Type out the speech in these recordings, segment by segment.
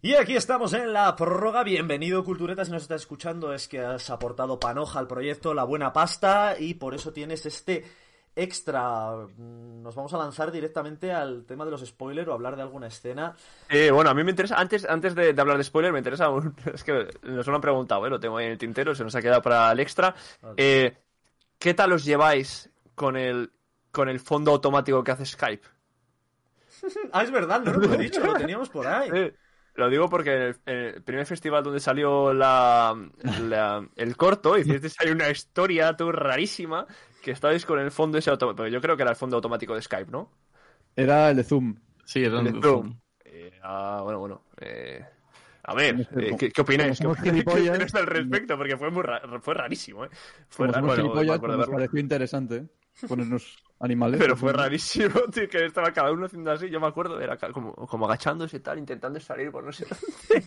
Y aquí estamos en la prórroga. Bienvenido, Cultureta. Si nos estás escuchando, es que has aportado panoja al proyecto, la buena pasta, y por eso tienes este extra. Nos vamos a lanzar directamente al tema de los spoilers o hablar de alguna escena. Eh, bueno, a mí me interesa, antes, antes de, de hablar de spoiler, me interesa, un- es que nos lo han preguntado, ¿eh? lo tengo ahí en el tintero, se nos ha quedado para el extra. Eh, ¿Qué tal os lleváis con el, con el fondo automático que hace Skype? Ah, es verdad, no lo he dicho, lo teníamos por ahí. Lo digo porque en el, en el primer festival donde salió la, la- el corto, hicisteis ahí una historia tú rarísima que estabais con el fondo ese automático. Yo creo que era el fondo automático de Skype, ¿no? Era el de Zoom. Sí, era El de Zoom. Eh, ah, bueno, bueno. eh, a ver, eh, ¿qué, qué opináis? ¿Qué, Como opináis al respecto? Porque fue, muy ra- fue rarísimo, ¿eh? Fue raro, bueno, me pareció interesante ponernos animales. Pero fue rarísimo, tío, que estaba cada uno haciendo así. Yo me acuerdo, era como, como agachándose y tal, intentando salir por no sé dónde.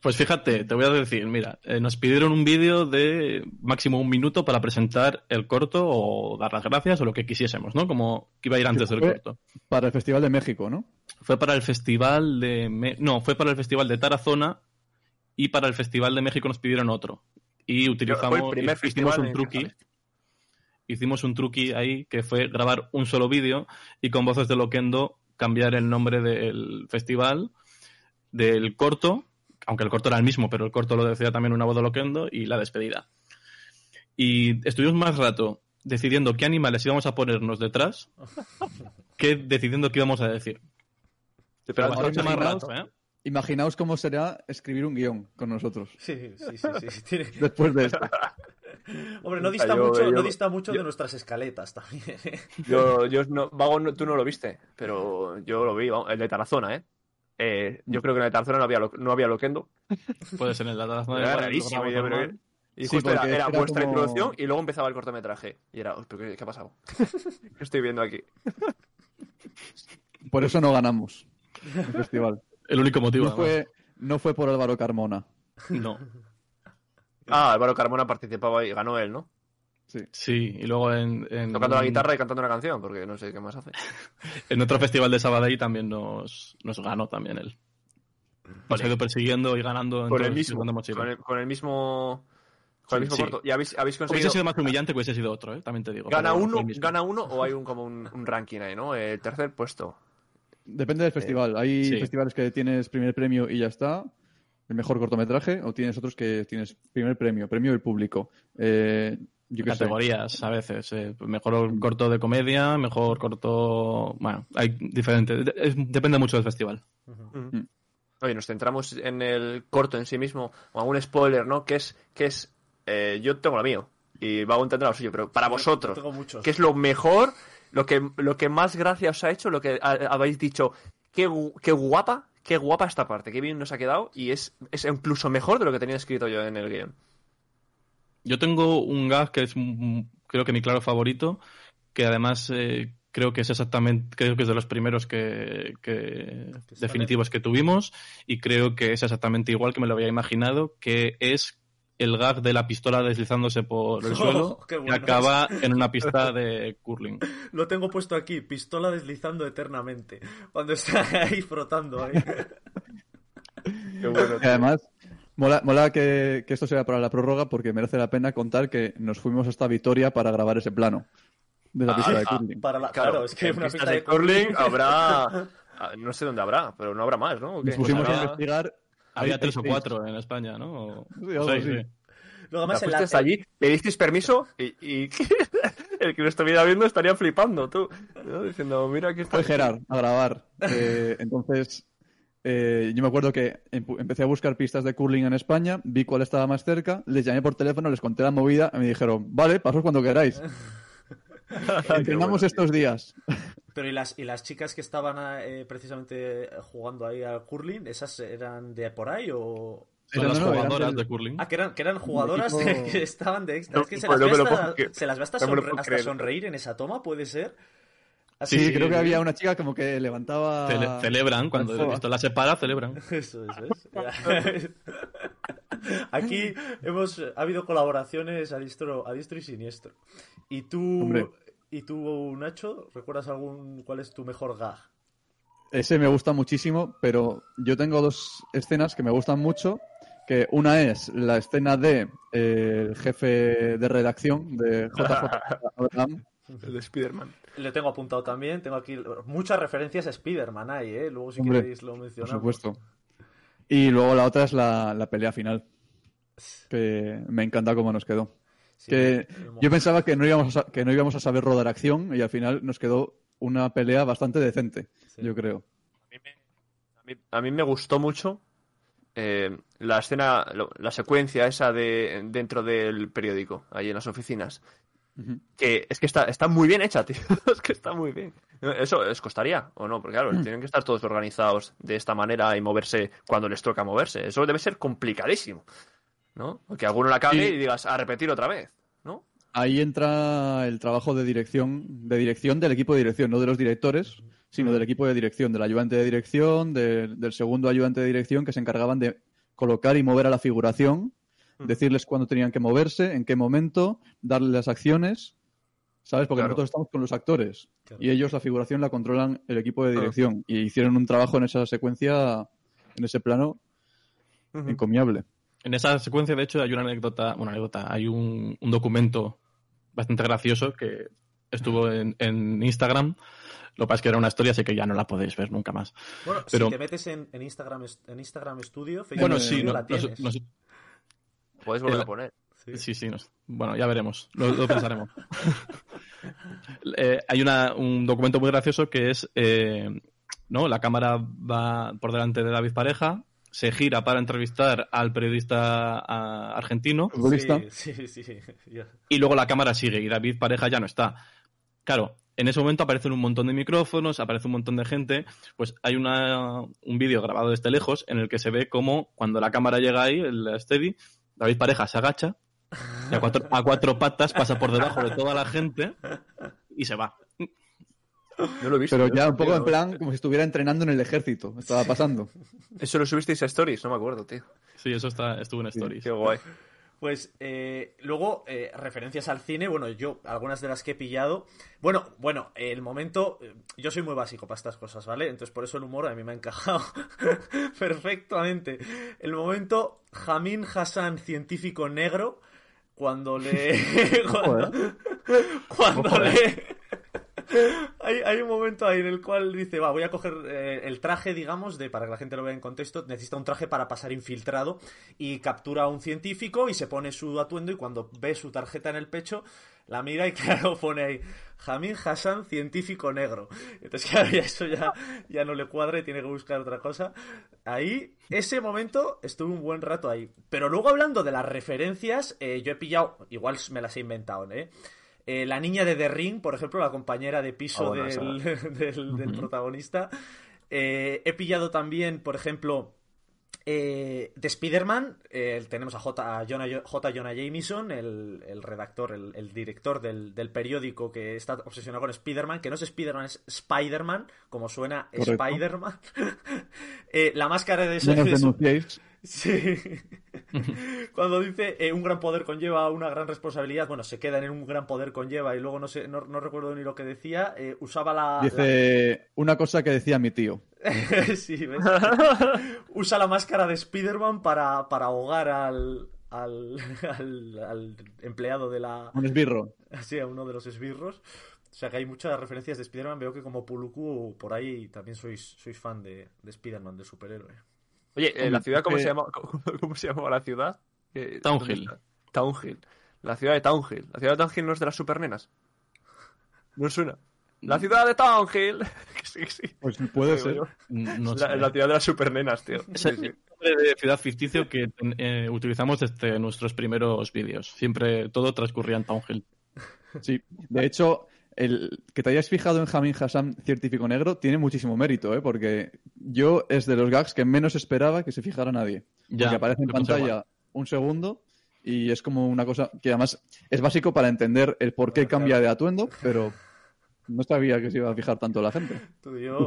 Pues fíjate, te voy a decir, mira, eh, nos pidieron un vídeo de máximo un minuto para presentar el corto o dar las gracias o lo que quisiésemos, ¿no? Como que iba a ir antes del corto. Para el Festival de México, ¿no? Fue para el festival de... Me- No, fue para el festival de Tarazona y para el festival de México nos pidieron otro. Y utilizamos... Fue el primer hicimos un truqui. Canales. Hicimos un truqui ahí que fue grabar un solo vídeo y con voces de Loquendo cambiar el nombre del festival, del corto, aunque el corto era el mismo, pero el corto lo decía también una voz de Loquendo y la despedida. Y estuvimos más rato decidiendo qué animales íbamos a ponernos detrás que decidiendo qué íbamos a decir. Pero Bastante ahora más imaginaos- rato, ¿eh? Imaginaos cómo será escribir un guion con nosotros. Sí, sí, sí, sí, sí, Después de esto. Hombre, no dista Yo- mucho, yo- no dista mucho yo- de nuestras escaletas también. Yo, yo no, Vago, no- tú no lo viste, pero yo lo vi, vamos, el de Tarazona, ¿eh? Eh, yo creo que en el de Tarazona no había, lo- no había Loquendo. Puede ser en la taza Era rarísimo. yo creo que- Y Sí, justo era, porque era era vuestra como- introducción y luego empezaba el cortometraje. Y era, "Uy, ¿pero qué, qué ha pasado? ¿Qué estoy viendo aquí? Por eso no ganamos el festival. El único motivo. No fue, no fue por Álvaro Carmona. No. Ah, Álvaro Carmona participaba y ganó él, ¿no? Sí. Sí, y luego en, en, Tocando la guitarra y cantando una canción, porque no sé qué más hace. en otro festival de Sabadell también nos, nos ganó también él. Nos ha ido persiguiendo y ganando en Con el mismo. Con el, con el mismo. Con el mismo Sí. corto. ¿Y habéis, habéis Hubiese conseguido. sido más humillante que hubiese sido otro, ¿eh? también te digo. ¿Gana uno. ¿Gana uno o hay un como un, un ranking ahí, ¿no? El tercer puesto. Depende del festival. Hay sí. festivales que tienes primer premio y ya está. El mejor cortometraje. O tienes otros que tienes primer premio, premio del público. Eh, yo qué sé. Categorías a veces. eh, mejor corto de comedia, mejor corto. Bueno, hay diferentes. de- es- depende mucho del festival. Oye, nos centramos en el corto en sí mismo, o algún spoiler, ¿no? Que es, que es, eh, yo tengo lo mío, y va a entender lo suyo, pero para vosotros, Tengo muchos. ¿qué es lo mejor, lo que, lo que más gracia os ha hecho, lo que ha- habéis dicho, qué, qué guapa, qué guapa esta parte, qué bien nos ha quedado, y es, es incluso mejor de lo que tenía escrito yo en el guion. Yo tengo un gag que es creo que mi claro favorito, que además eh, creo que es exactamente, creo que es de los primeros que, que definitivos que tuvimos y creo que es exactamente igual que me lo había imaginado, que es el gag de la pistola deslizándose por el Oh, suelo qué y bueno acaba en una pista de curling. Lo tengo puesto aquí, pistola deslizando eternamente. Cuando está ahí frotando ahí. Qué bueno, Y además, mola, mola que, que esto sea para la prórroga porque merece la pena contar que nos fuimos hasta Vitoria para grabar ese plano de la Ah, pista de ah, curling. Para la, claro, es que en una pista de de curling habrá, ah, no sé dónde habrá, pero no habrá más, ¿no? Nos pusimos Habrá- a investigar. Había tres o cuatro en España, ¿no? O- Sí, o algo seis, así. sí. Luego además Te en la, allí, pedisteis permiso y, y el que lo estuviera viendo estaría flipando, tú. ¿no? Diciendo, mira aquí está. Fue Gerard a grabar. Eh, entonces, eh, yo me acuerdo que empecé a buscar pistas de curling en España, vi cuál estaba más cerca, les llamé por teléfono, les conté la movida y me dijeron, vale, pasos cuando queráis. Entrenamos estos días. Pero y las, y las chicas que estaban eh, precisamente jugando ahí al curling, ¿esas eran de por ahí o...? Son Pero las no, eran jugadoras del- de curling. Ah, que eran, que eran jugadoras equipo- que estaban de extra. No, es que se las, no ve hasta, puedo creer. se las ve hasta, No me lo sonre- puedo hasta creer. sonreír en esa toma, ¿puede ser? Sí, creo que había una chica como que levantaba... Cele- celebran, cuando Alfoba. la pistola se para, celebran. Eso es, ¿ves? Aquí hemos ha habido colaboraciones a diestro, a diestro y siniestro. Y tú, Hombre. Y tú, Nacho, ¿recuerdas algún cuál es tu mejor gag? Ese me gusta muchísimo, pero yo tengo dos escenas que me gustan mucho. Que una es la escena de eh, el jefe de redacción de JJ Abraham, El de Spider-Man. Le tengo apuntado también, tengo aquí muchas referencias a Spider-Man ahí, ¿eh? Luego si Hombre, queréis lo por mencionamos. supuesto. Y luego la otra es la, la pelea final. Que me encanta cómo nos quedó. Sí, que yo pensaba que no, íbamos a, que no íbamos a saber rodar acción y al final nos quedó una pelea bastante decente, Sí. yo creo. A mí me, a mí- a mí me gustó mucho eh, la escena, lo- la secuencia esa de dentro del periódico, ahí en las oficinas. Que es que está, está muy bien hecha, tío. es que está muy bien. Eso les costaría, ¿o no? Porque claro, tienen que estar todos organizados de esta manera y moverse cuando les toca moverse. Eso debe ser complicadísimo, ¿no? Porque alguno la cague Sí. y digas, a repetir otra vez, ¿no? Ahí entra el trabajo de dirección, de dirección del equipo de dirección, no de los directores, sino del equipo de dirección, del ayudante de dirección, de- del segundo ayudante de dirección que se encargaban de colocar y mover a la figuración, decirles cuándo tenían que moverse, en qué momento, darles las acciones, ¿sabes? Porque Claro. nosotros estamos con los actores Claro. y ellos la figuración la controlan el equipo de dirección y hicieron un trabajo en esa secuencia, en ese plano, encomiable. En esa secuencia, de hecho, hay una anécdota, una anécdota, hay un, un documento bastante gracioso que estuvo en, en Instagram. Lo que pasa es que era una historia, así que ya no la podéis ver nunca más. Bueno, Pero- si te metes en, en Instagram en Instagram Studio, Facebook Bueno, sí, no- la no- tienes. no- Puedes volver El- a poner. Sí. Sí, bueno, ya veremos, lo, lo pensaremos. Eh, hay una- un documento muy gracioso que es, eh, ¿no? La cámara va por delante de David Pareja, se gira para entrevistar al periodista ah, argentino futbolista. Sí, sí, sí. y luego la cámara sigue y David Pareja ya no está. Claro, en ese momento aparecen un montón de micrófonos, aparece un montón de gente, pues hay una, un vídeo grabado desde lejos en el que se ve como cuando la cámara llega ahí, el steady, David Pareja se agacha y a cuatro, a cuatro patas pasa por debajo de toda la gente y se va. No lo he visto. Pero yo. ya un poco Tío, en plan como si estuviera entrenando en el ejército, estaba pasando. Eso lo subisteis a Stories, no me acuerdo, tío. Sí, eso está, estuvo en Stories. Qué guay. Pues eh, luego, eh, referencias al cine, bueno, yo, algunas de las que he pillado. Bueno, bueno, el momento. eh, Yo soy muy básico para estas cosas, ¿vale? Entonces por eso el humor a mí me ha encajado perfectamente. El momento, Jamin Hassan, científico negro, cuando le. cuando cuando le. Hay, un momento ahí en el cual dice, va, voy a coger eh, el traje, digamos, de para que la gente lo vea en contexto, necesita un traje para pasar infiltrado y captura a un científico y se pone su atuendo y cuando ve su tarjeta en el pecho, la mira y claro, pone ahí, Jamin Hassan, científico negro. Entonces, claro, ya eso ya, ya no le cuadra y tiene que buscar otra cosa. Ahí, ese momento estuve un buen rato ahí. Pero luego hablando de las referencias, eh, yo he pillado, igual me las he inventado, ¿eh? Eh, la niña de The Ring, por ejemplo, la compañera de piso Ah, bueno, del, del- protagonista. Eh, he pillado también, por ejemplo, eh, de Spider-Man. eh, tenemos a J. a Jonah, J. Jonah Jameson, el, el redactor, el, el director del, del periódico que está obsesionado con Spider-Man, que no es Spider-Man, es Spider-Man, como suena. Spider-Man. Eh, la máscara de No Sí. Cuando dice eh, un gran poder conlleva una gran responsabilidad, bueno, se quedan en un gran poder conlleva y luego no sé, no, no recuerdo ni lo que decía, eh, usaba la... Dice una cosa que decía mi tío. sí, ¿ves? Usa la máscara de Spider-Man para, para ahogar al, al, al, al empleado de la... Un esbirro. Sí, a uno de los esbirros. O sea que hay muchas referencias de Spider-Man. Veo que como Puluku por ahí también sois, sois fan de, de Spider-Man, del superhéroe. Oye, eh, ¿la ciudad cómo eh, se llama? ¿Cómo, se llamaba la ciudad? Eh, Townhill. Townhill. La ciudad de Townhill. ¿La ciudad de Townhill no es de las supernenas? No suena. La ciudad de Townhill. sí, sí. Pues puede ser. yo. No la, la ciudad de las supernenas, tío. Es Sí, el sí. nombre de ciudad ficticio que eh, utilizamos desde nuestros primeros vídeos. Siempre todo transcurría en Townhill. Sí. De hecho, el que te hayas fijado en Jamin Hassan, científico negro, tiene muchísimo mérito, ¿eh? Porque yo es de los gags que menos esperaba que se fijara nadie. Ya, Porque aparece en pantalla igual. un segundo y es como una cosa que además es básico para entender el por qué cambia de atuendo, pero no sabía que se iba a fijar tanto la gente.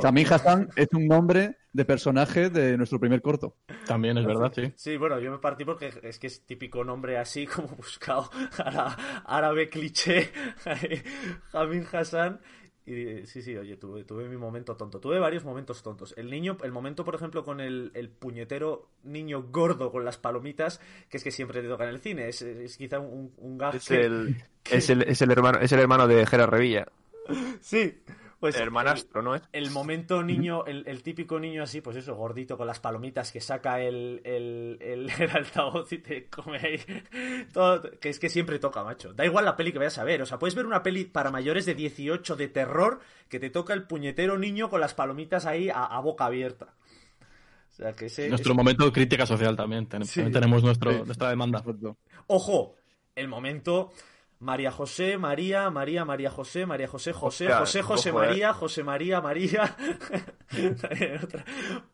Jamin Hassan es un nombre de personaje de nuestro primer corto. También es verdad, sí. Sí, bueno, yo me partí porque es que es típico nombre así como buscado ára- árabe cliché, Jamin Hassan. Y sí, sí, oye, tuve, tuve mi momento tonto. Tuve varios momentos tontos. El niño, el momento, por ejemplo, con el, el puñetero niño gordo con las palomitas, que es que siempre te toca en el cine. Es, es quizá un, un gag Es que- el, es el, es el hermano, es el hermano de Gerard Revilla. Sí, pues El hermanastro, ¿no es? el momento niño, el, el típico niño así, pues eso, gordito con las palomitas, que saca el, el, el, el altavoz y te come ahí. Todo, que es que siempre toca, macho. Da igual la peli que vayas a ver. O sea, puedes ver una peli para mayores de 18 de terror que te toca el puñetero niño con las palomitas ahí a, a boca abierta. O sea, que ese. Nuestro es- momento de crítica social también. Ten- Sí. también tenemos nuestro, Sí. nuestra demanda. Ojo, el momento. María José, María, María, María José, María José, José, Hostia, José, José ojo, eh. María, José María, María. otra,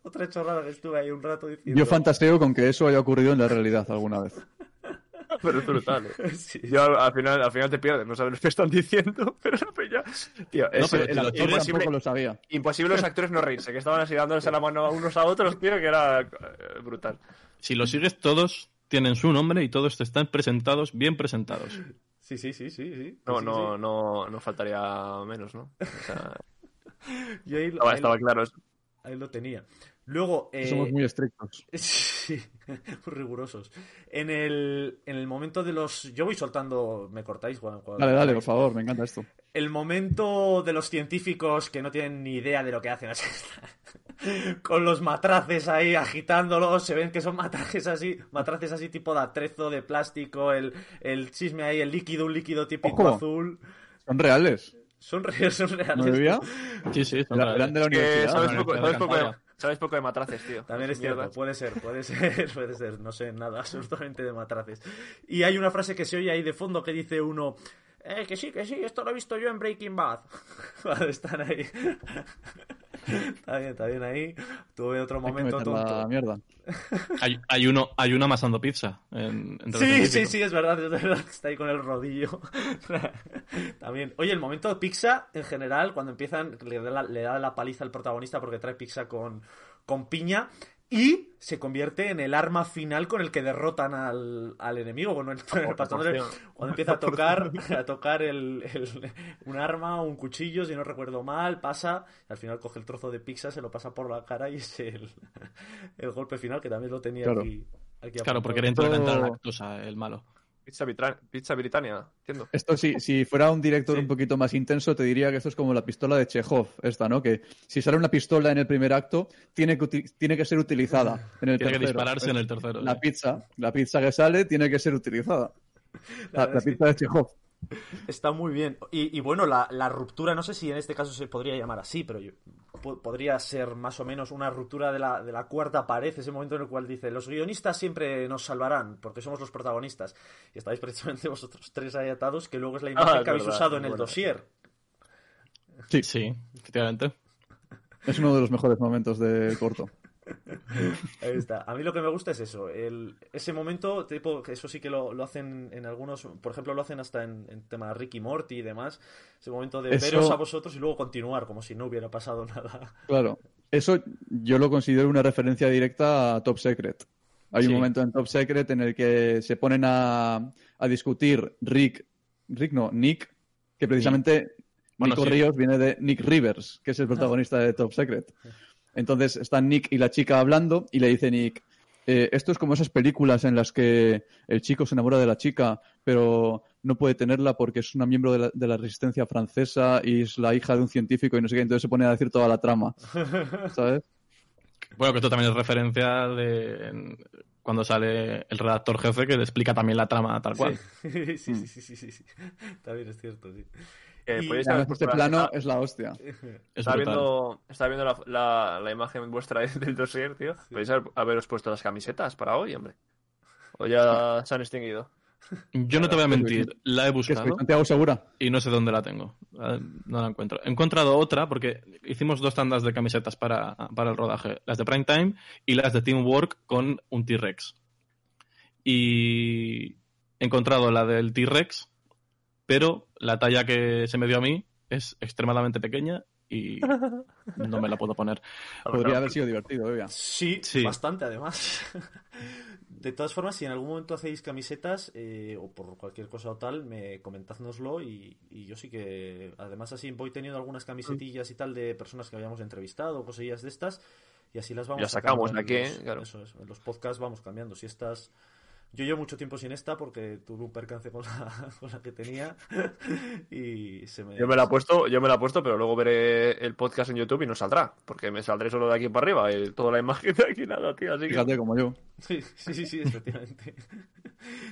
otra chorrada que estuve ahí un rato diciendo. Yo fantaseo con que eso haya ocurrido en la realidad alguna vez. Pero es brutal, ¿eh? Sí. Yo al, al final, al final te pierdes, no sabes lo que están diciendo, pero la peña... Tío, es, pero es te lo Yo tienes imposible, tampoco lo sabía. imposible los actores no reírse, que estaban así dándose la mano a unos a otros, tío, que era eh, brutal. Si lo sigues, todos tienen su nombre y todos están presentados, bien presentados. Sí, sí, sí, sí, sí. No, Sí, no, sí. no, no faltaría menos, ¿no? O sea, Yo ahí, estaba, ahí- estaba claro eso. ahí lo tenía. Luego, eh, Somos muy estrictos. Sí, muy rigurosos. En el, en el momento de los. Yo voy soltando. ¿Me cortáis? Cuando- Dale, dale, por favor, me encanta esto. El momento de los científicos que no tienen ni idea de lo que hacen. Con los matraces ahí agitándolos. Se ven que son matraces así. Matraces así tipo de atrezo, de plástico. El, el chisme ahí, el líquido, un líquido típico Ojo. azul. Son reales. Son reales, son reales. ¿No? Sí, sí, son Eran de la universidad. sabes, poco, sabes, poco de, sabes poco de matraces, tío. También es cierto, puede ser, puede ser, puede ser, no sé nada absolutamente de matraces. Y hay una frase que se oye ahí de fondo que dice uno, eh, que sí, que sí, esto lo he visto yo en Breaking Bad. Cuando están ahí. Está bien, está bien ahí. Tuve otro momento la tonto. mierda. Hay, hay uno, hay uno amasando pizza. En, los Sí, sí, sí, es verdad, es verdad, está ahí con el rodillo. También. Oye, el momento de pizza, en general, cuando empiezan, le da la, le da la paliza al protagonista porque trae pizza con, con piña y se convierte en el arma final con el que derrotan al, al enemigo. Bueno, el, el cuando empieza a tocar, a tocar el, el- un arma o un cuchillo, si no recuerdo mal, pasa, al final coge el trozo de pizza, se lo pasa por la cara y es el, el golpe final, que también lo tenía Claro. aquí. aquí Claro, porque era intolerante a la lactosa, el malo. Pizza, Britannia, entiendo. Esto sí, si fuera un director Sí. un poquito más intenso, te diría que esto es como la pistola de Chekhov, esta, ¿no? Que si sale una pistola en el primer acto, tiene que, tiene que ser utilizada en el Tiene que tercero. dispararse en el tercero. La sí. pizza, la pizza que sale tiene que ser utilizada. La, que- pizza de Chekhov. Está muy bien. Y, y bueno, la, la ruptura, no sé si en este caso se podría llamar así, pero yo- po- podría ser más o menos una ruptura de la, de la cuarta pared, ese momento en el cual dice, los guionistas siempre nos salvarán, porque somos los protagonistas. Y estáis precisamente vosotros tres ahí atados, que luego es la imagen Ah, es que habéis verdad, usado en el dossier. Sí, Sí, efectivamente. es uno de los mejores momentos del corto. Ahí está. A mí lo que me gusta es eso. El, ese momento, tipo, eso sí que lo, lo hacen en algunos, por ejemplo, lo hacen hasta en, en tema Ricky Morty y demás. Ese momento de Eso- veros a vosotros y luego continuar, como si no hubiera pasado nada. Claro. Eso yo lo considero una referencia directa a Top Secret. Hay Sí. un momento en Top Secret en el que se ponen a, a discutir Rick, Rick no, Nick, que precisamente Bueno, Nico sí. Ríos viene de Nick Rivers, que es el protagonista de Top Secret. Entonces están Nick y la chica hablando y le dice Nick, eh, esto es como esas películas en las que el chico se enamora de la chica, pero no puede tenerla porque es una miembro de la, de la resistencia francesa y es la hija de un científico y no sé qué, entonces se pone a decir toda la trama, ¿sabes? Bueno, que esto también es referencia de cuando sale el redactor jefe que le explica también la trama tal cual. Sí, sí, sí, sí, sí, sí, sí. También es cierto, sí. Y- podéis haber este la- plano estaba- es la hostia. Es Estaba brutal. viendo, estaba viendo la, la, la imagen vuestra del dossier, tío. Podéis haber- haberos puesto las camisetas para hoy, hombre. O ya se han extinguido. Yo no te voy a mentir, la he ¿Qué soy, buscado Santiago Segura? y no sé dónde la tengo. Eh, No la encuentro. He encontrado otra porque hicimos dos tandas de camisetas para, para el rodaje. Las de Prime Time y las de Teamwork con un T-Rex. Y he encontrado la del T-Rex, pero la talla que se me dio a mí es extremadamente pequeña y no me la puedo poner. Podría haber sido divertido, obvia. Sí, Sí. bastante además. De todas formas, si en algún momento hacéis camisetas eh, o por cualquier cosa o tal, me comentádnoslo y, y yo sí que, además así voy teniendo algunas camisetillas y tal de personas que habíamos entrevistado, cosillas de estas, y así las vamos Las sacamos de aquí, los- ¿eh? Claro. eso es, en los podcasts vamos cambiando. Si estas... Yo llevo mucho tiempo sin esta porque tuve un percance con la, con la que tenía y se me... Yo me la he puesto, yo me la he puesto, pero luego veré el podcast en YouTube y no saldrá, porque me saldré solo de aquí para arriba toda la imagen de aquí nada, tío, así que... Fíjate como yo. Sí, sí, sí, sí, efectivamente.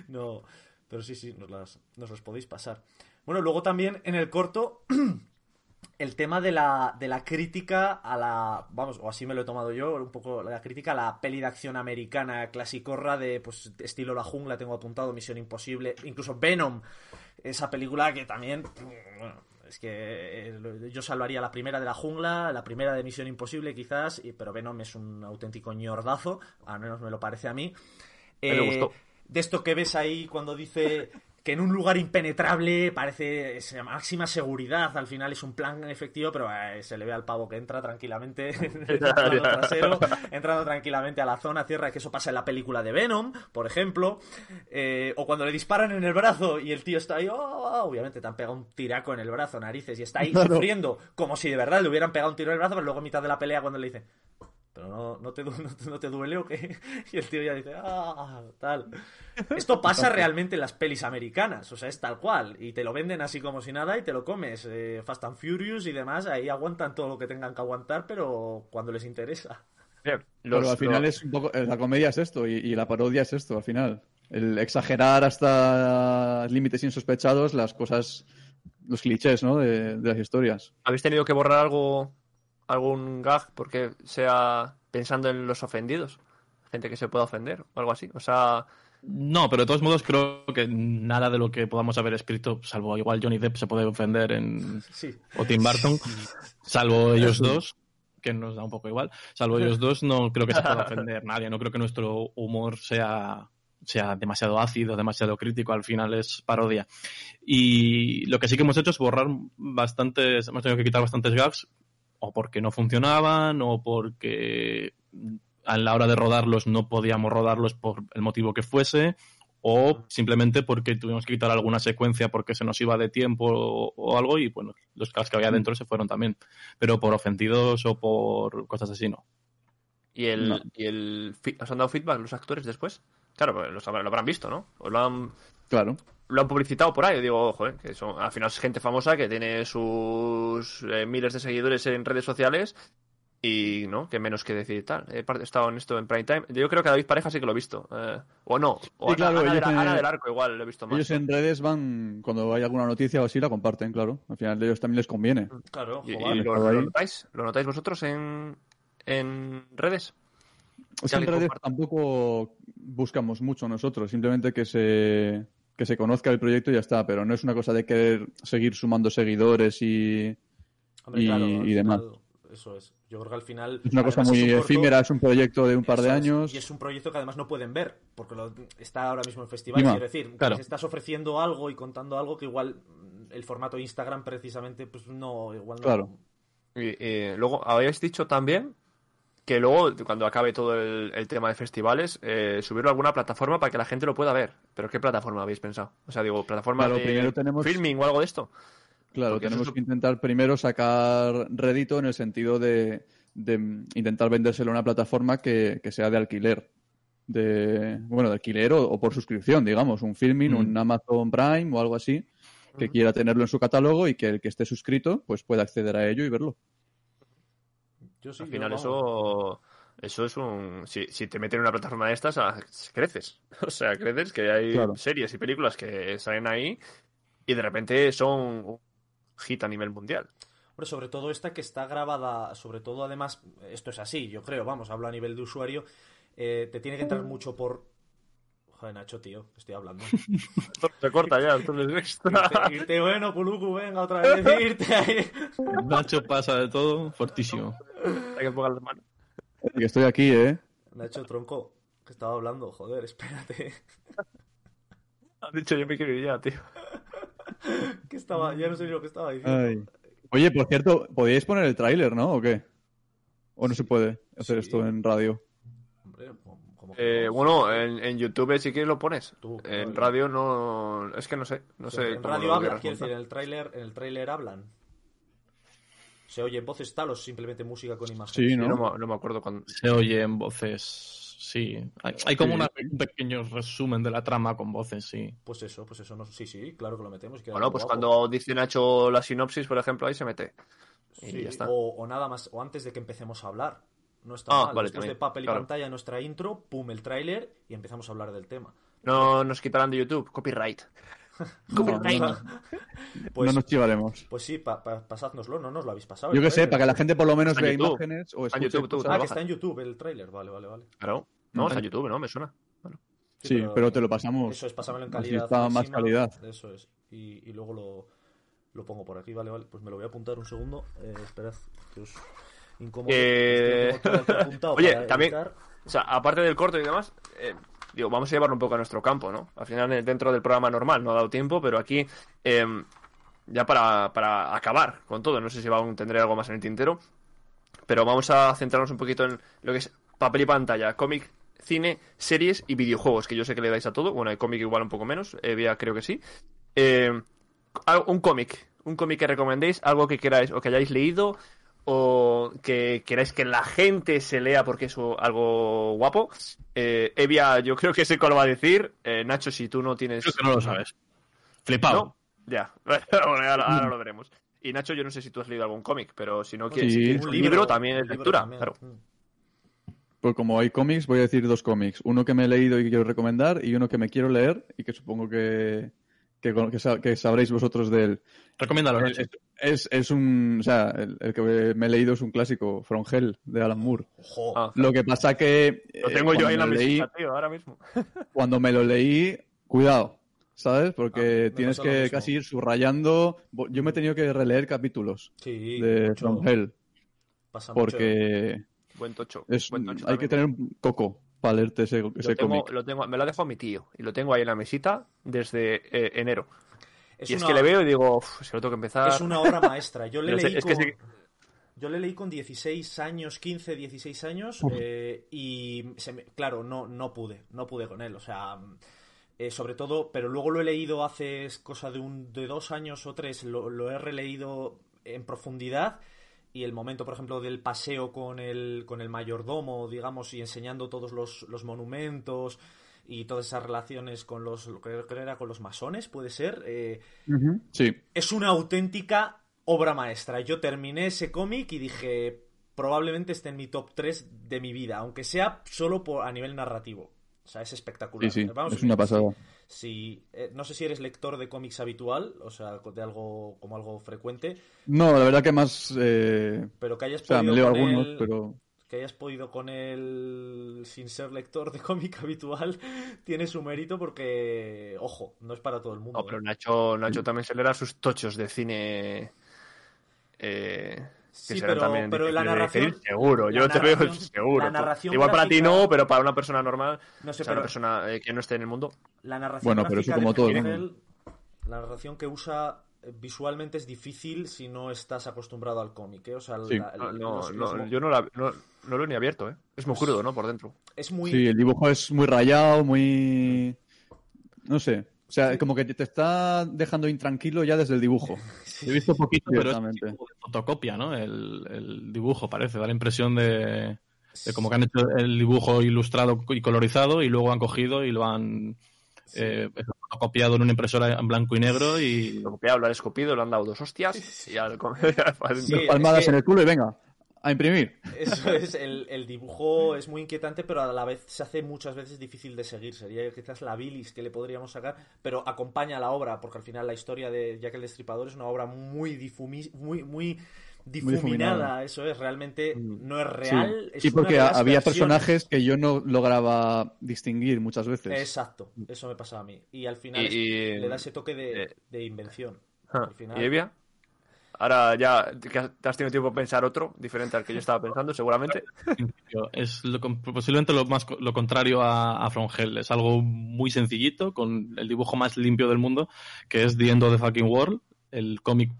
No, pero sí, sí, nos las, nos las podéis pasar. Bueno, luego también en el corto, el tema de la, de la crítica a la, vamos, o así me lo he tomado yo, un poco la crítica a la peli de acción americana clasicorra de, pues, estilo La Jungla, tengo apuntado, Misión Imposible, incluso Venom, esa película que también, bueno, es que eh, yo salvaría la primera de La Jungla, la primera de Misión Imposible quizás, pero Venom es un auténtico ñordazo, al menos me lo parece a mí. mí me Eh, gustó. de esto que ves ahí cuando dice que en un lugar impenetrable parece esa máxima seguridad, al final es un plan efectivo, pero eh, se le ve al pavo que entra tranquilamente en trasero, entrando tranquilamente a la zona, cierra, que eso pasa en la película de Venom, por ejemplo, eh, o cuando le disparan en el brazo y el tío está ahí, oh, obviamente te han pegado un tiraco en el brazo, narices, y está ahí sufriendo como si de verdad le hubieran pegado un tiro en el brazo, pero luego a mitad de la pelea cuando le dicen, pero no, no, te, du- no, te- no te duele o qué? Y el tío ya dice, ah, tal. Esto pasa realmente en las pelis americanas, o sea, es tal cual. Y te lo venden así como si nada y te lo comes. Eh, Fast and Furious y demás, ahí aguantan todo lo que tengan que aguantar, pero cuando les interesa. Bien, Pero los- al final los- es un poco. eh, La comedia es esto y, y la parodia es esto, al final. El exagerar hasta límites insospechados las cosas. Los clichés, ¿no? De, de las historias. ¿Habéis tenido que borrar algo, algún gag porque sea pensando en los ofendidos? Gente que se pueda ofender o algo así. O sea, No, pero de todos modos creo que nada de lo que podamos haber escrito, salvo igual Johnny Depp se puede ofender en Sí. o Tim Burton, salvo ellos dos, que nos da un poco igual, salvo ellos dos no creo que se pueda ofender nadie, no creo que nuestro humor sea sea demasiado ácido, demasiado crítico, al final es parodia. Y lo que sí que hemos hecho es borrar bastantes, hemos tenido que quitar bastantes gags, o porque no funcionaban, o porque a la hora de rodarlos no podíamos rodarlos por el motivo que fuese, o simplemente porque tuvimos que quitar alguna secuencia porque se nos iba de tiempo o, o algo y bueno, los gags que había dentro se fueron también. Pero por ofendidos o por cosas así no. ¿y el, No. y el os han dado feedback los actores después? Claro, pues lo habrán visto, ¿no? O lo han, Claro. Lo han publicitado por ahí. Digo, joder, que son, al final es gente famosa que tiene sus eh, miles de seguidores en redes sociales y, ¿no? Que menos que decir tal. He estado en esto en prime time. Yo creo que a David Pareja sí que lo he visto. eh, o no. O Sí, Ana, claro, Ana de en- Ana del Arco igual lo he visto más. Ellos en redes van, cuando hay alguna noticia o así, la comparten, claro. Al final a ellos también les conviene. Claro, ¿Y, lo, notáis? ¿Lo notáis vosotros en, en redes? Es que en redes comparte. tampoco buscamos mucho nosotros, simplemente que se, que se conozca el proyecto y ya está, pero no es una cosa de querer seguir sumando seguidores y Hombre, y- claro, al y demás. final, Eso es. Yo creo que al final. es una cosa muy es un corto- efímera, es un proyecto de un par de es, años. Y es un proyecto que además no pueden ver, porque lo- está ahora mismo en festival. Quiero decir, claro. les estás ofreciendo algo y contando algo que igual el formato Instagram precisamente, pues no, igual no. Claro. Y, y luego, habéis dicho también que luego, cuando acabe todo el, el tema de festivales, eh, subirlo a alguna plataforma para que la gente lo pueda ver. ¿Pero qué plataforma habéis pensado? O sea, digo, plataforma Claro, de primero tenemos- filming o algo de esto. Claro, Porque tenemos es que intentar primero sacar rédito en el sentido de, de, mm, intentar vendérselo a una plataforma que, que sea de alquiler. De, bueno, de alquiler o, o por suscripción, digamos, un filming, Mm. un Amazon Prime o algo así, que quiera tenerlo en su catálogo y que el que esté suscrito pues pueda acceder a ello y verlo. Yo sí, Al final eso, eso es un... Si, si te meten en una plataforma de estas, ah, creces. O sea, creces que hay Claro. series y películas que salen ahí y de repente son un hit a nivel mundial. Sobre todo esta que está grabada, sobre todo además, esto es así, yo creo, vamos, hablo a nivel de usuario, eh, te tiene que entrar mucho por... Joder, Nacho, tío, estoy hablando. Se corta ya, entonces extra. irte, irte, bueno, Puluku, venga, otra vez, irte ahí. Nacho pasa de todo, fortísimo. Hay que pongan las manos. Que estoy aquí, ¿eh? Nacho, tronco, que estaba hablando, joder, espérate. Has dicho yo me quiero ir ya, tío. que estaba, ya no sé ni lo que estaba diciendo. Ay. Oye, por cierto, ¿podíais poner el tráiler, no? ¿O qué? ¿O no se puede hacer Sí. esto en radio? Hombre, Eh, no. bueno, en, en YouTube si quieres lo pones. Tú, en radio no... Es que no sé. No sé en radio hablan, quiero decir, en el tráiler, en el tráiler hablan. Se oye voces tal o simplemente música con imágenes. Sí, Sí, ¿no? no, me- no me acuerdo cuando... Se oyen voces, sí. Hay, hay como Sí. una- un pequeño resumen de la trama con voces, sí. Pues eso, pues eso, no, sí, sí, claro que lo metemos. Bueno, pues guapo. cuando dice Nacho la sinopsis, por ejemplo, ahí se mete. Y Sí, ya está. O, o nada más, o antes de que empecemos a hablar. No está Ah, mal. vale, Después también, de papel y claro. pantalla, nuestra intro, pum, el tráiler y empezamos a hablar del tema. No nos quitarán de YouTube. Copyright. No, no, no, Pues, no nos chivaremos. pues sí, pa, pa- pasádnoslo, no nos lo habéis pasado. Yo que sé, para que la gente por lo menos vea YouTube. imágenes o Está en escuche YouTube, tú. Ah, que está en YouTube el tráiler, vale, vale, vale. Claro. No, está en YouTube, ¿no? Me suena. Sí, pero te lo pasamos. Eso es, pásamelo en Así calidad. está más calidad. Eso es. Y, y luego lo, lo pongo por aquí, vale, vale. Pues me lo voy a apuntar un segundo. Eh, esperad, que os incomodo. Eh, Oye, también-. O sea, aparte del corto y demás, eh, digo, vamos a llevarlo un poco a nuestro campo, ¿no? Al final, eh, dentro del programa normal, no ha dado tiempo, pero aquí, eh, ya para, para acabar con todo, no sé si va tendré algo más en el tintero, pero vamos a centrarnos un poquito en lo que es papel y pantalla, cómic, cine, series y videojuegos, que yo sé que le dais a todo. Bueno, hay cómic igual un poco menos, eh, creo que sí. Eh, un cómic, un cómic que recomendéis, algo que queráis o que hayáis leído o que queráis que la gente se lea porque es algo guapo. Eh, Evia, yo creo que sé cuál va a decir. Eh, Nacho, si tú no tienes... Creo que no lo sabes. Flipado. ¿No? Ya, Bueno, ahora, ahora lo veremos. Y Nacho, yo no sé si tú has leído algún cómic, pero si no quieres, Sí. si quieres Un libro, también es lectura. también. Claro. Mm. Pues como hay cómics, voy a decir dos cómics. Uno que me he leído y que quiero recomendar y uno que me quiero leer y que supongo que, que, que sa- que sabréis vosotros de él. Recomiéndalo. Es, es, es un... O sea, el, el que me he leído es un clásico, From Hell, de Alan Moore. Ojo. Ah, Lo que pasa que... lo eh, tengo yo cuando ahí en la me lo leí- mesita, tío, ahora mismo. Cuando me lo leí, cuidado, ¿sabes? Ah, Porque me tienes lo que casi ir subrayando. Yo me he tenido que releer capítulos Sí, de mucho. From Hell Pasa mucho. porque Buen tocho. es, buen tocho hay que tener un coco para leerte ese, ese cómic. me lo ha dejado mi tío y lo tengo ahí en la mesita desde eh, enero. Es y es que le veo y digo, "Uf, si lo tengo que empezar. Es una obra maestra. Yo le leí es que con... sí. Yo le leí con 16 años, 15, 16 años, eh, y se me- claro, no, no pude, no pude con él, o sea, eh, sobre todo, pero luego lo he leído hace cosa de, un, de dos años o tres, lo, lo he releído en profundidad, y el momento, por ejemplo, del paseo con el, con el mayordomo, digamos, y enseñando todos los, los monumentos y todas esas relaciones con los, creo que era con los masones, puede ser, eh. Sí, es una auténtica obra maestra. Yo terminé ese cómic y dije, probablemente esté en mi top 3 de mi vida, aunque sea solo por, a nivel narrativo. O sea, es espectacular. sí, sí, Vamos, es una pasada. Si- eh, no sé si eres lector de cómics habitual, o sea, de algo como algo frecuente, No, la verdad que más... eh, pero que hayas o sea, podido me leo con algunos, él- pero... que hayas podido con él sin ser lector de cómic habitual tiene su mérito porque, ojo, no es para todo el mundo. No, pero ¿eh? Nacho, Nacho también se le da sus tochos de cine. Eh, Sí, serán pero- también pero la narración- seguro, la yo te veo seguro. la narración Igual para ti no, pero para una persona normal, No sé, o sea, una pero persona eh, que no esté en el mundo. La narración Bueno, pero eso como todo, Miguel, la narración que usa eh, visualmente es difícil si no estás acostumbrado al cómic, ¿eh? O sea, Sí. la- No, el- no, los- no, los- yo no, la- no, no lo he ni abierto, ¿eh? Es muy crudo, ¿no? Por dentro. es muy Sí, el dibujo es muy rayado, muy... No sé. O sea, como que te está dejando intranquilo ya desde el dibujo. He visto poquito, pero es tipo de fotocopia, ¿no? El, el dibujo parece, da la impresión de, de como que han hecho el dibujo ilustrado y colorizado y luego han cogido y lo han eh, fotocopiado en una impresora en blanco y negro y Lo copiado, lo han escupido, le han dado dos hostias y al Sí, Dos palmadas es que- en el culo y venga, a imprimir. Eso es, el, el dibujo es muy inquietante, pero a la vez se hace muchas veces difícil de seguir. Sería quizás la bilis que le podríamos sacar, pero acompaña la obra, porque al final la historia de Jack el Destripador es una obra muy difumi- muy, muy difuminada. difuminada. Eso es, realmente Mm. no es real. Sí, es sí, una porque había versiones. personajes que yo no lograba distinguir muchas veces. Exacto, eso me pasaba a mí. Y al final Y- es- y- le da ese toque de, eh, de invención. Ah, Al final- ¿Y Evia? Ahora ya te has tenido tiempo de pensar otro, diferente al que yo estaba pensando, seguramente. Es lo posiblemente lo más lo contrario a, a From Hell. Es algo muy sencillito, con el dibujo más limpio del mundo, que es The End of the Fucking World, el cómic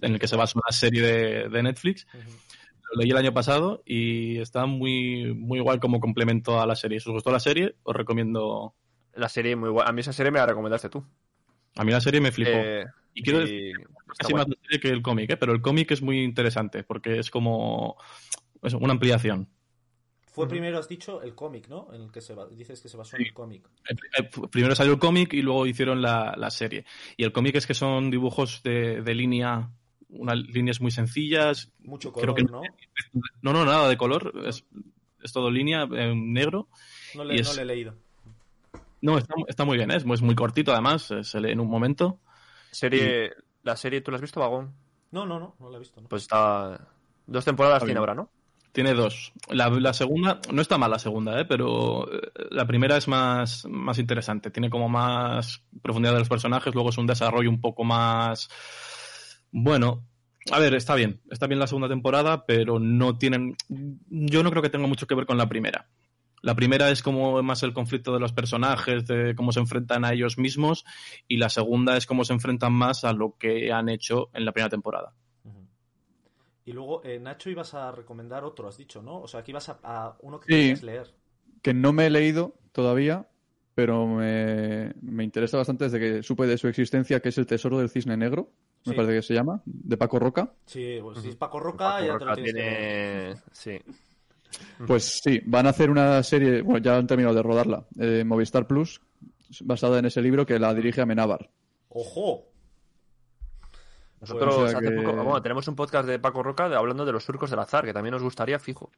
en el que se basa una serie de, de Netflix. Lo leí el año pasado y está muy, muy igual como complemento a la serie. Si os gustó la serie, os recomiendo. La serie muy guay. A mí esa serie me la recomendaste tú. A mí la serie me flipó. Eh, y quiero y decir, casi más serie que el cómic, ¿eh? pero el cómic es muy interesante porque es como eso, una ampliación. Fue primero, has dicho, el cómic, ¿no? En el que se ba- dices que se basó en el cómic. Eh, eh, Primero salió el cómic y luego hicieron la, la serie. Y el cómic es que son dibujos de, de línea, unas líneas muy sencillas. Mucho Creo color, que ¿no? No, no, nada de color. Es, es todo línea, en negro. No le, y no es- le he leído. No, está, está muy bien, ¿eh? es muy, es muy cortito además, eh, se lee en un momento. Serie, La serie, ¿tú la has visto, Vagón? No, no, no, no la he visto. ¿no? Pues está. Dos temporadas tiene ahora, ¿no? Tiene dos. La, la segunda, no está mal la segunda, ¿eh? pero eh, la primera es más, más interesante. Tiene como más profundidad de los personajes, luego es un desarrollo un poco más. Bueno, a ver, está bien. Está bien la segunda temporada, pero no tienen. Yo no creo que tenga mucho que ver con la primera. La primera es como más el conflicto de los personajes, de cómo se enfrentan a ellos mismos, y la segunda es cómo se enfrentan más a lo que han hecho en la primera temporada. Y luego, eh, Nacho, ibas a recomendar otro, has dicho, ¿no? O sea, que ibas a, a uno que Sí. querías leer. Que no me he leído todavía, pero me, me interesa bastante desde que supe de su existencia, que es El Tesoro del Cisne Negro, me parece que se llama, de Paco Roca. Sí, pues si es. Paco Roca, Paco ya te Roca lo tienes que leer. tiene. Sí. Pues sí, van a hacer una serie, bueno, ya han terminado de rodarla, eh, Movistar Plus, basada en ese libro que la dirige Amenábar. ¡Ojo! Nosotros O sea hace que- poco. Bueno, tenemos un podcast de Paco Roca de- hablando de los surcos del azar, que también nos gustaría, fijo.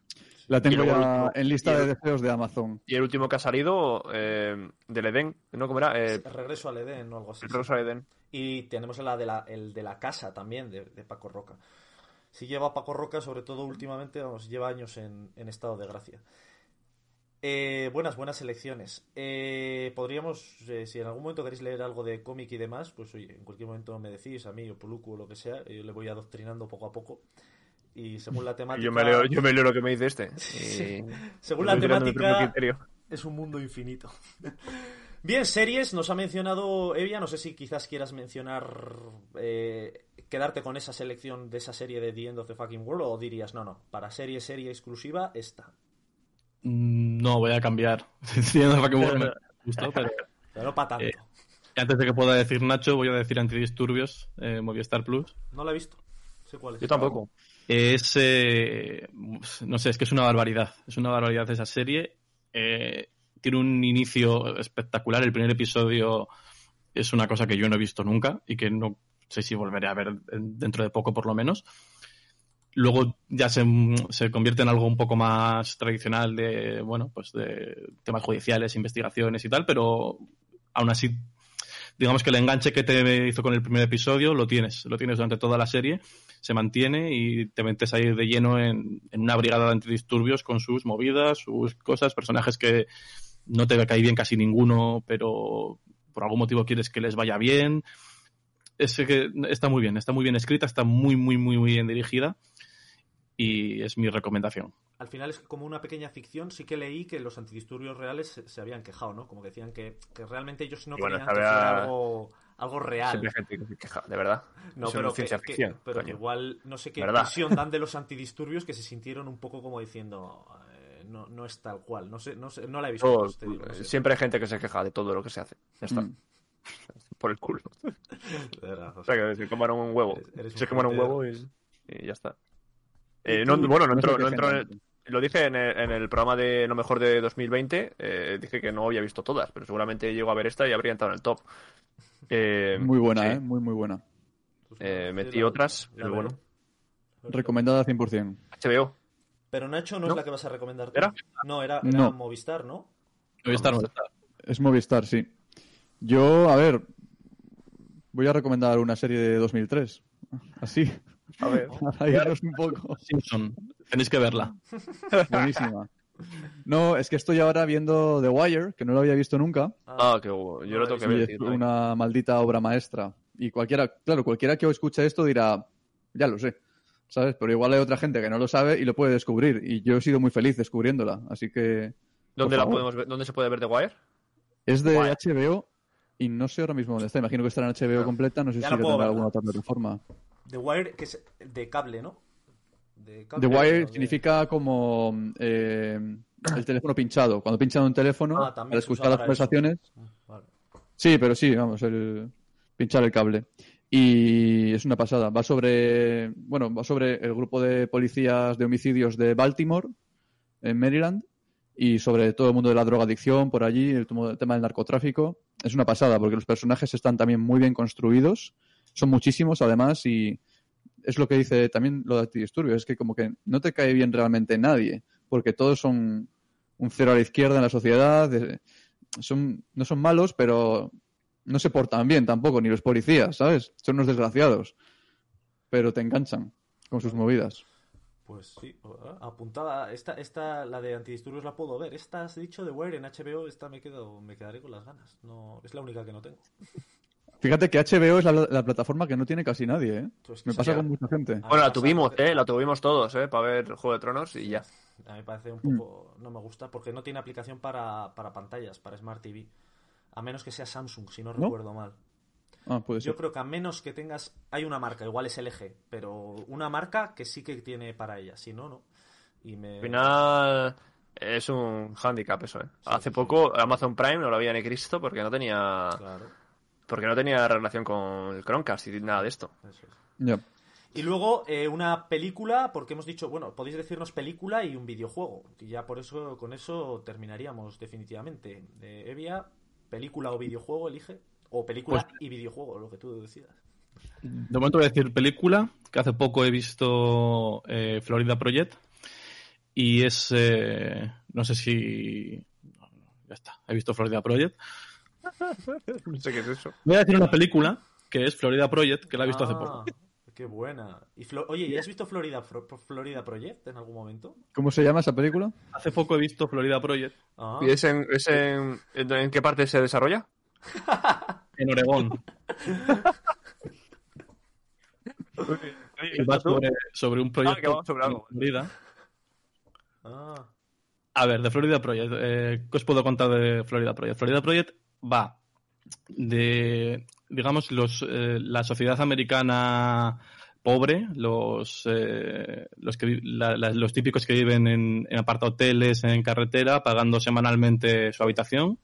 La tengo ya último- en lista de deseos de Amazon. Y el último que ha salido, eh, del Edén, ¿no? ¿Cómo era? Eh, El regreso al Edén o algo así. el regreso al Edén. Y tenemos la de la, el de la casa también, de, de Paco Roca. Si lleva Paco Roca, sobre todo últimamente, vamos, lleva años en, en estado de gracia. Eh, buenas, buenas elecciones. Eh, podríamos, eh, si en algún momento queréis leer algo de cómic y demás, pues oye, en cualquier momento me decís, a mí o Puluku o lo que sea, yo le voy adoctrinando poco a poco. Y según la temática. Yo me, leo, yo me leo lo que me dice este. Sí. Y- Según la temática, es un mundo infinito. Bien, series, nos ha mencionado Evia, no sé si quizás quieras mencionar, eh, quedarte con esa selección de esa serie de The End of the Fucking World o dirías, no, no, para serie, serie exclusiva, esta. Mm, No, voy a cambiar. Sí, no, para que me gustó, pero Pero no para tanto. Eh. antes de que pueda decir Nacho, voy a decir Antidisturbios, eh, Movistar Plus. No la he visto. Sé cuál es. Yo tampoco. Es, eh, no sé, es que es una barbaridad. Es una barbaridad esa serie. Eh, tiene un inicio espectacular. El primer episodio es una cosa que yo no he visto nunca y que no sé si volveré a ver en- dentro de poco por lo menos. Luego ya se, se convierte en algo un poco más tradicional de, bueno, pues de temas judiciales, investigaciones y tal, pero aún así, digamos que el enganche que te hizo con el primer episodio lo tienes, lo tienes durante toda la serie, se mantiene y te metes ahí de lleno en, en una brigada de antidisturbios con sus movidas, sus cosas, personajes que no te cae bien casi ninguno, pero por algún motivo quieres que les vaya bien. Es que está muy bien, está muy bien escrita, está muy, muy, muy, muy bien dirigida y es mi recomendación. Al final es como una pequeña ficción. Sí que leí que los antidisturbios reales se, se habían quejado, ¿no? Como que decían que, que realmente ellos no bueno, querían que fuera algo, algo real. Gente que se queja, de verdad. No, Eso pero, es ciencia que, pero igual no sé qué ¿Verdad? visión dan de los antidisturbios que se sintieron un poco como diciendo no, no es tal cual. No sé, no sé, no la he visto. Todo- te digo, no sé. siempre hay gente que se queja de todo lo que se hace. Ya está. Mm. Por el culo. De verdad, o sea, que se coman un huevo. Eres- eres un se coman un huevo y, y ya está. Eh, no, bueno, no sé no qué entró en el- lo dije en el, en el programa de lo mejor de 2020. eh, dije que no había visto todas, pero seguramente llego a ver esta y habría entrado en el top. Eh, Muy buena, sí, ¿eh? Muy, muy buena. metí otras, pero bueno. Recomendada 100%. HBO. Pero Nacho no, es la que vas a recomendar tú. ¿Era? No, era, era No. Movistar, ¿no? Estar, Vamos. Es Movistar, sí. Yo, a ver, voy a recomendar una serie de 2003. Así, A ver. para irnos un poco. Simpson. Tenéis que verla. Buenísima. No, es que estoy ahora viendo The Wire, que no lo había visto nunca. Ah, qué huevo. Yo lo tengo que ver. Es una maldita obra maestra. Y cualquiera, claro, cualquiera que escuche esto dirá, ya lo sé, ¿sabes? Pero igual hay otra gente que no lo sabe y lo puede descubrir. Y yo he sido muy feliz descubriéndola. Así que ¿Dónde, la podemos ver? ¿Dónde se puede ver The Wire? es de Wire. HBO y no sé ahora mismo dónde está. Imagino que estará en HBO completa. No sé Ya si tendrá alguna otra plataforma. The Wire, que es de cable, ¿no? De The Wire de- significa como eh, el teléfono pinchado. Cuando pinchan un teléfono, Ah, para escuchar las conversaciones. Vale. Sí, pero sí, vamos, el pinchar el cable. Y es una pasada. Va sobre, bueno, va sobre el grupo de policías de homicidios de Baltimore, en Maryland, y sobre todo el mundo de la drogadicción por allí, el tema del narcotráfico. Es una pasada porque los personajes están también muy bien construidos. Son muchísimos, además, y es lo que dice también lo de Antidisturbio, es que como que no te cae bien realmente nadie, porque todos son un cero a la izquierda en la sociedad, son, no son malos, pero no se portan bien tampoco, ni los policías, ¿sabes? Son unos desgraciados, pero te enganchan con sus movidas. Pues sí, ah, apuntada. Esta, esta, la de antidisturbios la puedo ver. Esta has dicho de Wire en HBO, esta me quedo, me quedaré con las ganas. No, es la única que no tengo. Fíjate que HBO es la, la plataforma que no tiene casi nadie, ¿eh? Pues Me pasa con mucha gente. Bueno, la tuvimos, ¿eh? La tuvimos todos, ¿eh? Para ver Juego de Tronos y ya. A mí me parece un Mm. poco. No me gusta porque no tiene aplicación para, para pantallas, para Smart TV. A menos que sea Samsung, si no, ¿No? recuerdo mal. Ah, puede Yo creo que a menos que tengas. Hay una marca, igual es LG, pero una marca que sí que tiene para ella, si no, no. Y me. Al final es un handicap eso, ¿eh? Hace poco Amazon Prime no lo había ni Cristo porque no tenía Claro, porque no tenía relación con el Chromecast y nada de esto. eso es. Ya. Y luego eh, una película, porque hemos dicho, bueno, podéis decirnos película y un videojuego. Y ya por eso, con eso terminaríamos definitivamente. Eh, Evia, película o videojuego, elige. O película Pues- y videojuego, lo que tú decidas. De momento voy a decir película, que hace poco he visto eh, Florida Project. Y es. eh, no sé si. no, no, ya está, he visto Florida Project. No sé qué es eso. Voy a decir una película que es Florida Project, que la he visto hace Ah, poco. Qué buena. Y Flo- Oye, ¿y has visto Florida, Fro- Florida Project en algún momento? ¿Cómo se llama esa película? Hace poco he visto Florida Project Ah, ¿Y es en, es en, en, en qué parte se desarrolla? en Oregón. Va sobre, sobre un Ah, proyecto que vamos sobre algo. en Florida. ah, A ver, de Florida Project. eh, ¿Qué os puedo contar de Florida Project? Florida Project va de, digamos, los, eh, la sociedad americana pobre, los, eh, los, típicos que viven en, en apartahoteles, en carretera, pagando semanalmente su habitación.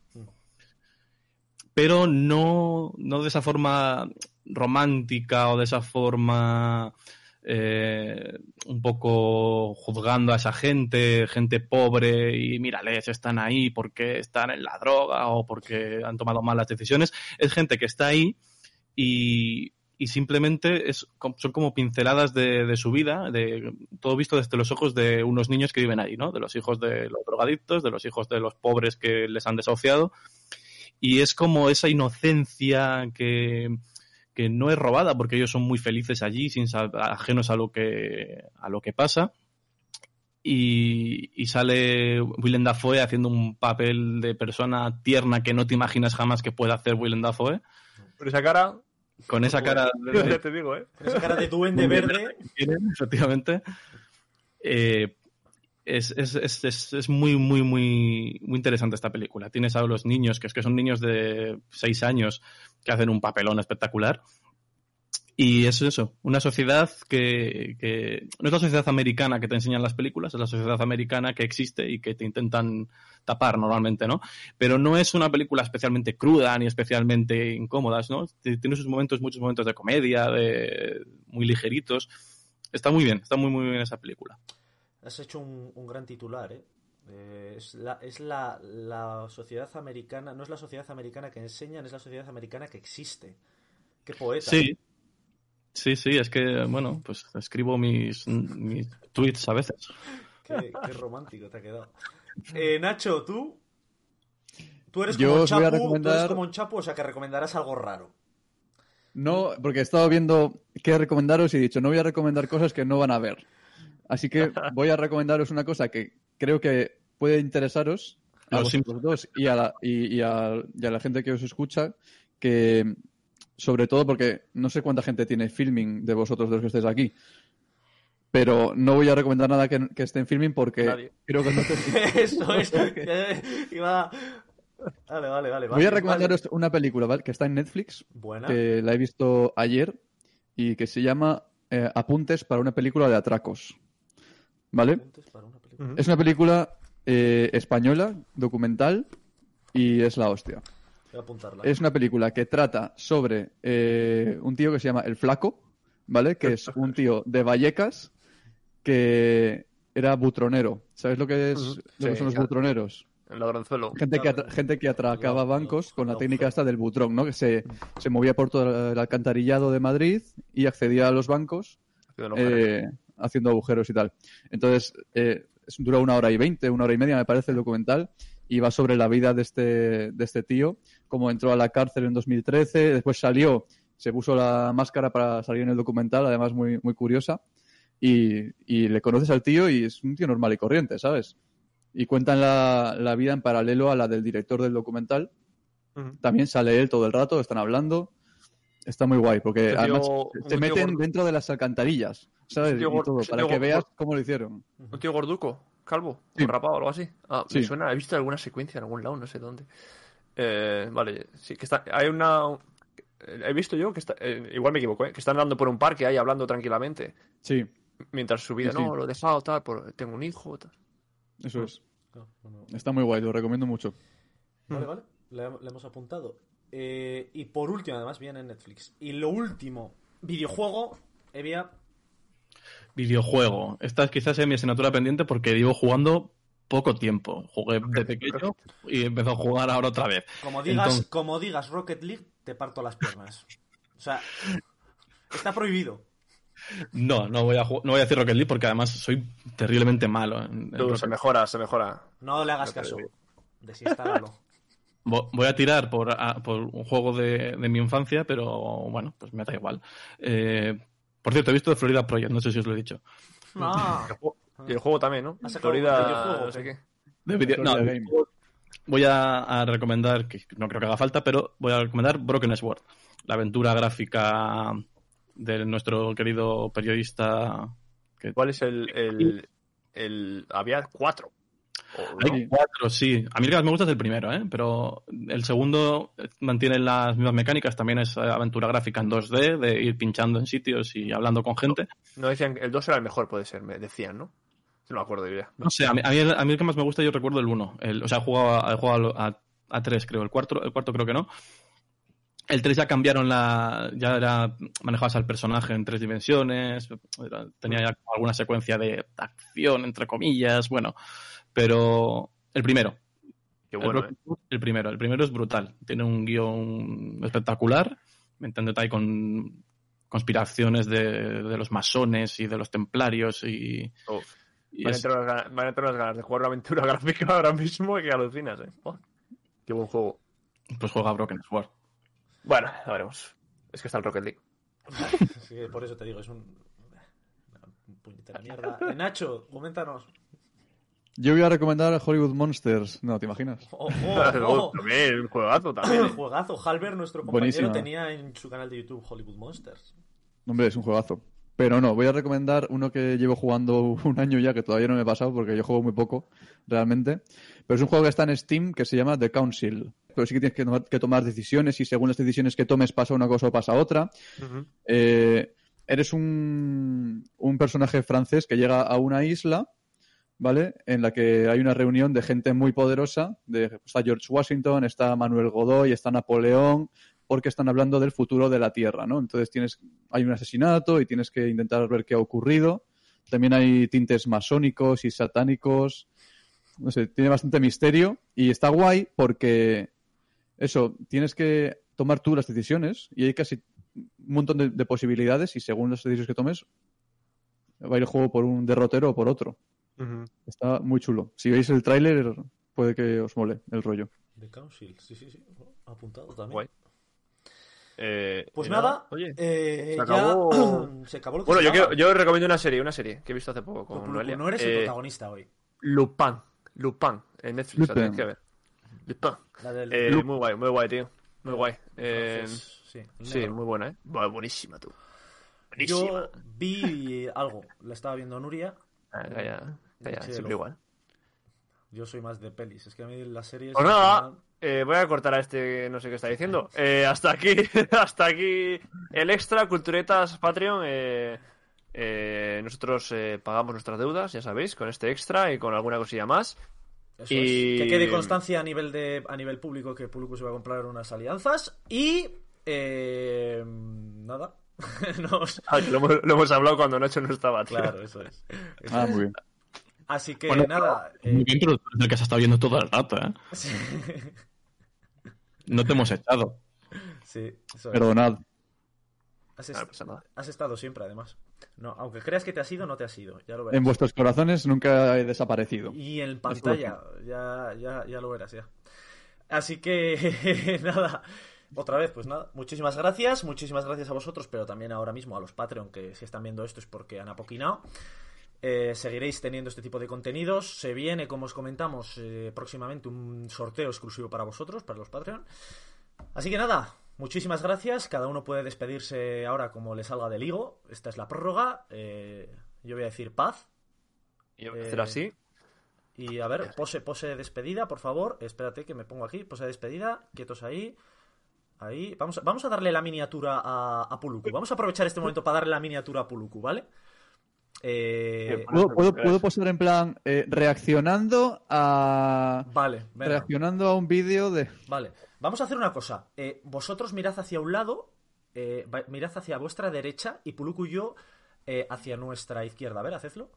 Pero no, no de esa forma romántica o de esa forma eh, un poco juzgando a esa gente, gente pobre y mírales, están ahí porque están en la droga o porque han tomado malas decisiones. Es gente que está ahí y, y simplemente es, son como pinceladas de, de su vida, de todo visto desde los ojos de unos niños que viven ahí, ¿no? De los hijos de los drogadictos, de los hijos de los pobres que les han desahuciado. Y es como esa inocencia que, que no es robada porque ellos son muy felices allí, sin ajenos a lo que, a lo que pasa. Y, y sale Willem Dafoe haciendo un papel de persona tierna que no te imaginas jamás que pueda hacer Willem Dafoe. Por esa cara, Con esa cara de, te digo, ¿eh? con esa cara de duende verde. tiene, efectivamente. Eh, es, es, es, es, es muy, muy, muy, muy interesante esta película. Tienes a los niños, que es que son niños de 6 años, que hacen un papelón espectacular. Y es eso, una sociedad que, no es la sociedad americana que te enseñan las películas, es la sociedad americana que existe y que te intentan tapar normalmente, ¿no? Pero no es una película especialmente cruda ni especialmente incómoda, ¿no? Tiene sus momentos, muchos momentos de comedia, de muy ligeritos. Está muy bien, está muy, muy bien esa película. Has hecho un, un gran titular, ¿eh? Eh, es la, es la, la sociedad americana, no es la sociedad americana que enseñan, es la sociedad americana que existe. Qué poeta. Sí, sí, sí, es que, bueno, pues escribo mis, mis tweets a veces. Qué, qué romántico te ha quedado. Eh, Nacho, tú. Tú eres Yo como un os voy a chapu, tú eres recomendar- como un chapu, o sea que recomendarás algo raro. No, porque he estado viendo qué recomendaros y he dicho, no voy a recomendar cosas que no van a ver. Así que voy a recomendaros una cosa que creo que puede interesaros a Los vosotros dos y a, la, y, y a, y a la gente que os escucha, que sobre todo porque no sé cuánta gente tiene filming de vosotros de los que estéis aquí, pero no voy a recomendar nada que, que esté en filming porque Nadie. creo que no te- Eso es. iba... Vale, vale, vale. Voy a vale, recomendaros una película ¿vale? que está en Netflix. Buena. que la he visto ayer y que se llama eh, Apuntes para una película de atracos. ¿vale? Apuntes para una película. Es una película eh, española, documental, y es la hostia. Voy a apuntarla. Es una película que trata sobre eh, un tío que se llama El Flaco, ¿vale? Que es un tío de Vallecas que era butronero. ¿Sabes lo que, es, lo que son los butroneros? El ladronzuelo. Gente que, gente que atracaba bancos con la técnica esta del butrón, ¿no? Que se, se movía por todo el alcantarillado de Madrid y accedía a los bancos Haciendo eh, haciendo agujeros y tal. Entonces, eh, dura una hora y veinte, una hora y media, me parece, el documental, y va sobre la vida de este, de este tío, cómo entró a la cárcel en 2013, después salió, se puso la máscara para salir en el documental, además muy, muy curiosa, y, y le conoces al tío y es un tío normal y corriente, ¿sabes? Y cuentan la, la vida en paralelo a la del director del documental. También sale él todo el rato, están hablando. Está muy guay, porque tío- además se tío meten gordo. dentro de las alcantarillas, ¿sabes? Un tío Y todo, para tío que veas cómo lo hicieron. Un tío gorduco, calvo, Sí. rapado o algo así. Ah, me Sí. suena, he visto alguna secuencia en algún lado, no sé dónde. Eh, vale, sí, que está. Hay una. He visto yo que está. eh, igual me equivoco, ¿eh? Que están andando por un parque ahí hablando tranquilamente. Sí, Mientras su vida, Sí, sí. no, lo he dejado, tal, por, tengo un hijo, tal. eso es. No, no, no. Está muy guay, lo recomiendo mucho. Vale, vale. Le, le hemos apuntado. Eh, y por último, además, viene en Netflix. Y lo último, videojuego, Evia. Videojuego. Esta quizás es mi asignatura pendiente porque llevo jugando poco tiempo. Jugué de pequeño y empezó a jugar ahora otra vez. Como digas, Entonces- como digas Rocket League, te parto las piernas. O sea, está prohibido. No, no voy a, no voy a decir Rocket League porque además soy terriblemente malo. en- en Tú, se mejora, se mejora. No le hagas No caso. digo. Desinstálalo. Vo- Voy a tirar por, a- por un juego de, de mi infancia, pero bueno, pues me da igual. Eh, por cierto, he visto Florida Project, no sé si os lo he dicho. No. Y el juego también, ¿no? ¿Has sacado Florida, no sé o qué. De video- Florida no, Game. voy a, a recomendar, que no creo que haga falta, pero voy a recomendar Broken Sword, la aventura gráfica de nuestro querido periodista. Que... ¿Cuál es el, el, el... Había cuatro. ¿No? Hay cuatro, sí. A mí el que más me gusta es el primero, ¿eh? pero el segundo mantiene las mismas mecánicas, también es eh, aventura gráfica en 2D, de ir pinchando en sitios y hablando con gente. No decían que el 2 era el mejor, puede ser, me decían, ¿no? No me acuerdo, diría. No sé, a mí, a mí el, a mí el que más me gusta yo recuerdo el 1. El, o sea, he jugado, a, he jugado a, a 3, creo. El cuarto, el cuarto creo que no. El 3 ya cambiaron la... Ya era... Manejabas al personaje en tres dimensiones. era- tenía ya alguna secuencia de acción, entre comillas. Bueno, pero... El primero. Qué el, bueno, ¿eh? El primero. El primero es brutal. Tiene un guion espectacular. Me entiendo ahí con conspiraciones de, de los masones y de los templarios y... Uf. y Van a, es- entrar unas ganas, van a entrar unas ganas de jugar una aventura gráfica ahora mismo que alucinas, ¿eh? Buah, Qué buen juego. pues juega Broken Sword. Bueno, ya veremos. Es que está el Rocket League. Sí, por eso te digo, es un. Una puñetera mierda. Eh, Nacho, coméntanos. Yo voy a recomendar Hollywood Monsters. No, ¿te imaginas? Ojo, ojo. También, un juegazo también. Juegazo. Halber, nuestro compañero, Buenísima. tenía en su canal de YouTube Hollywood Monsters. Hombre, es un juegazo. Pero no, voy a recomendar uno que llevo jugando un año ya, que todavía no me he pasado porque yo juego muy poco, realmente. Pero es un juego que está en Steam que se llama The Council. Pero sí que tienes que tomar, que tomar decisiones y según las decisiones que tomes pasa una cosa o pasa otra. Eh, eres un, un personaje francés que llega a una isla, ¿vale? En la que hay una reunión de gente muy poderosa. De, está George Washington, está Manuel Godoy, está Napoleón, porque están hablando del futuro de la Tierra, ¿no? Entonces tienes, hay un asesinato y tienes que intentar ver qué ha ocurrido. También hay tintes masónicos y satánicos. No sé, tiene bastante misterio y está guay porque eso, tienes que tomar tú las decisiones y hay casi un montón de, de posibilidades y según las decisiones que tomes va a ir el juego por un derrotero o por otro. Está muy chulo. Si veis el tráiler puede que os mole el rollo. The Council, sí, sí, sí. Apuntado también. Guay. Eh, Pues nada, Oye. eh, se ya acabó- se acabó lo que Bueno, se yo, quiero- yo recomiendo una serie, una serie que he visto hace poco con Noelia. no eres el Eh, protagonista hoy. Lupin. Lupin. En Netflix, la Lupin. tenéis que ver. Lupin. La del Eh, muy guay, muy guay, tío. Muy guay. Eh, sí, sí, muy buena, ¿eh? Buenísima, tú. Buenísima. Yo vi algo, la estaba viendo Nuria. Ah, siempre igual. Yo soy más de pelis. Es que a mí las series. Pues nada, eh, voy a cortar a este que no sé qué está diciendo. Eh, hasta aquí, hasta aquí el extra, Culturetas Patreon. eh, Eh, nosotros eh, pagamos nuestras deudas, ya sabéis, con este extra y con alguna cosilla más. Eso Y- es. Que quede constancia a nivel de a nivel público que Puluku se va a comprar unas alianzas. Y. eh, nada. Nos- Ah, lo, hemos, lo hemos hablado cuando Nacho no estaba. tío. Claro, eso es. Eso Ah, es. muy bien. Así que Bueno, nada. Muy eh, bien, pero tú eres el que se está viendo todo el rato, ¿eh? sí, No te hemos echado. sí, eso es. Perdonad. Has, est- no has estado siempre, además. No, aunque creas que te has ido, no te has ido. Ya lo verás. En vuestros corazones nunca he desaparecido. Y en pantalla, ya, ya, ya lo verás, ya. Así que, nada. Otra vez, pues nada. Muchísimas gracias. Muchísimas gracias a vosotros, pero también ahora mismo a los Patreon que si están viendo esto es porque han apoquinado. Eh, seguiréis teniendo este tipo de contenidos. Se viene, como os comentamos, eh, próximamente un sorteo exclusivo para vosotros, para los Patreon. Así que nada, muchísimas gracias. Cada uno puede despedirse ahora como le salga del higo. Esta es la prórroga. Eh, yo voy a decir paz. Yo voy a hacer así. Y a ver, pose, pose de despedida, por favor. Espérate que me pongo aquí. Pose de despedida. Quietos ahí. Ahí. Vamos a, vamos a darle la miniatura a, a Puluku. Vamos a aprovechar este momento para darle la miniatura a Puluku, ¿vale? Eh, ¿Puedo, puedo, puedo posar en plan eh, reaccionando a. vale, venga, Reaccionando a un vídeo de. vale. Vamos a hacer una cosa. Eh, vosotros mirad hacia un lado, eh, mirad hacia vuestra derecha y Puluku y yo eh, hacia nuestra izquierda. A ver, hacedlo.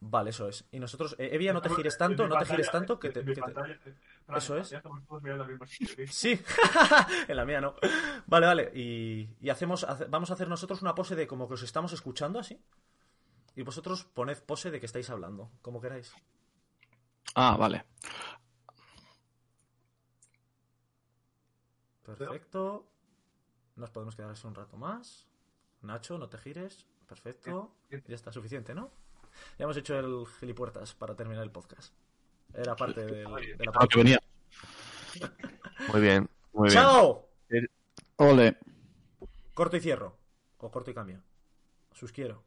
Vale, eso es. Y nosotros, eh, Evia, no te gires tanto, no te gires tanto, que te... que te- Eso es. Sí, en la mía no. Vale, vale. Y, y hacemos, hace- vamos a hacer nosotros una pose de como que os estamos escuchando así. Y vosotros poned pose de que estáis hablando, como queráis. Ah, vale. Perfecto. Nos podemos quedar así un rato más. Nacho, no te gires. Perfecto. Ya está, suficiente, ¿no? Ya hemos hecho el gilipuertas para terminar el podcast. Era parte del- de la A lo que venía. Muy bien, muy bien. ¡Chao! Ole. Corto y cierro. O corto y cambio. Sus quiero.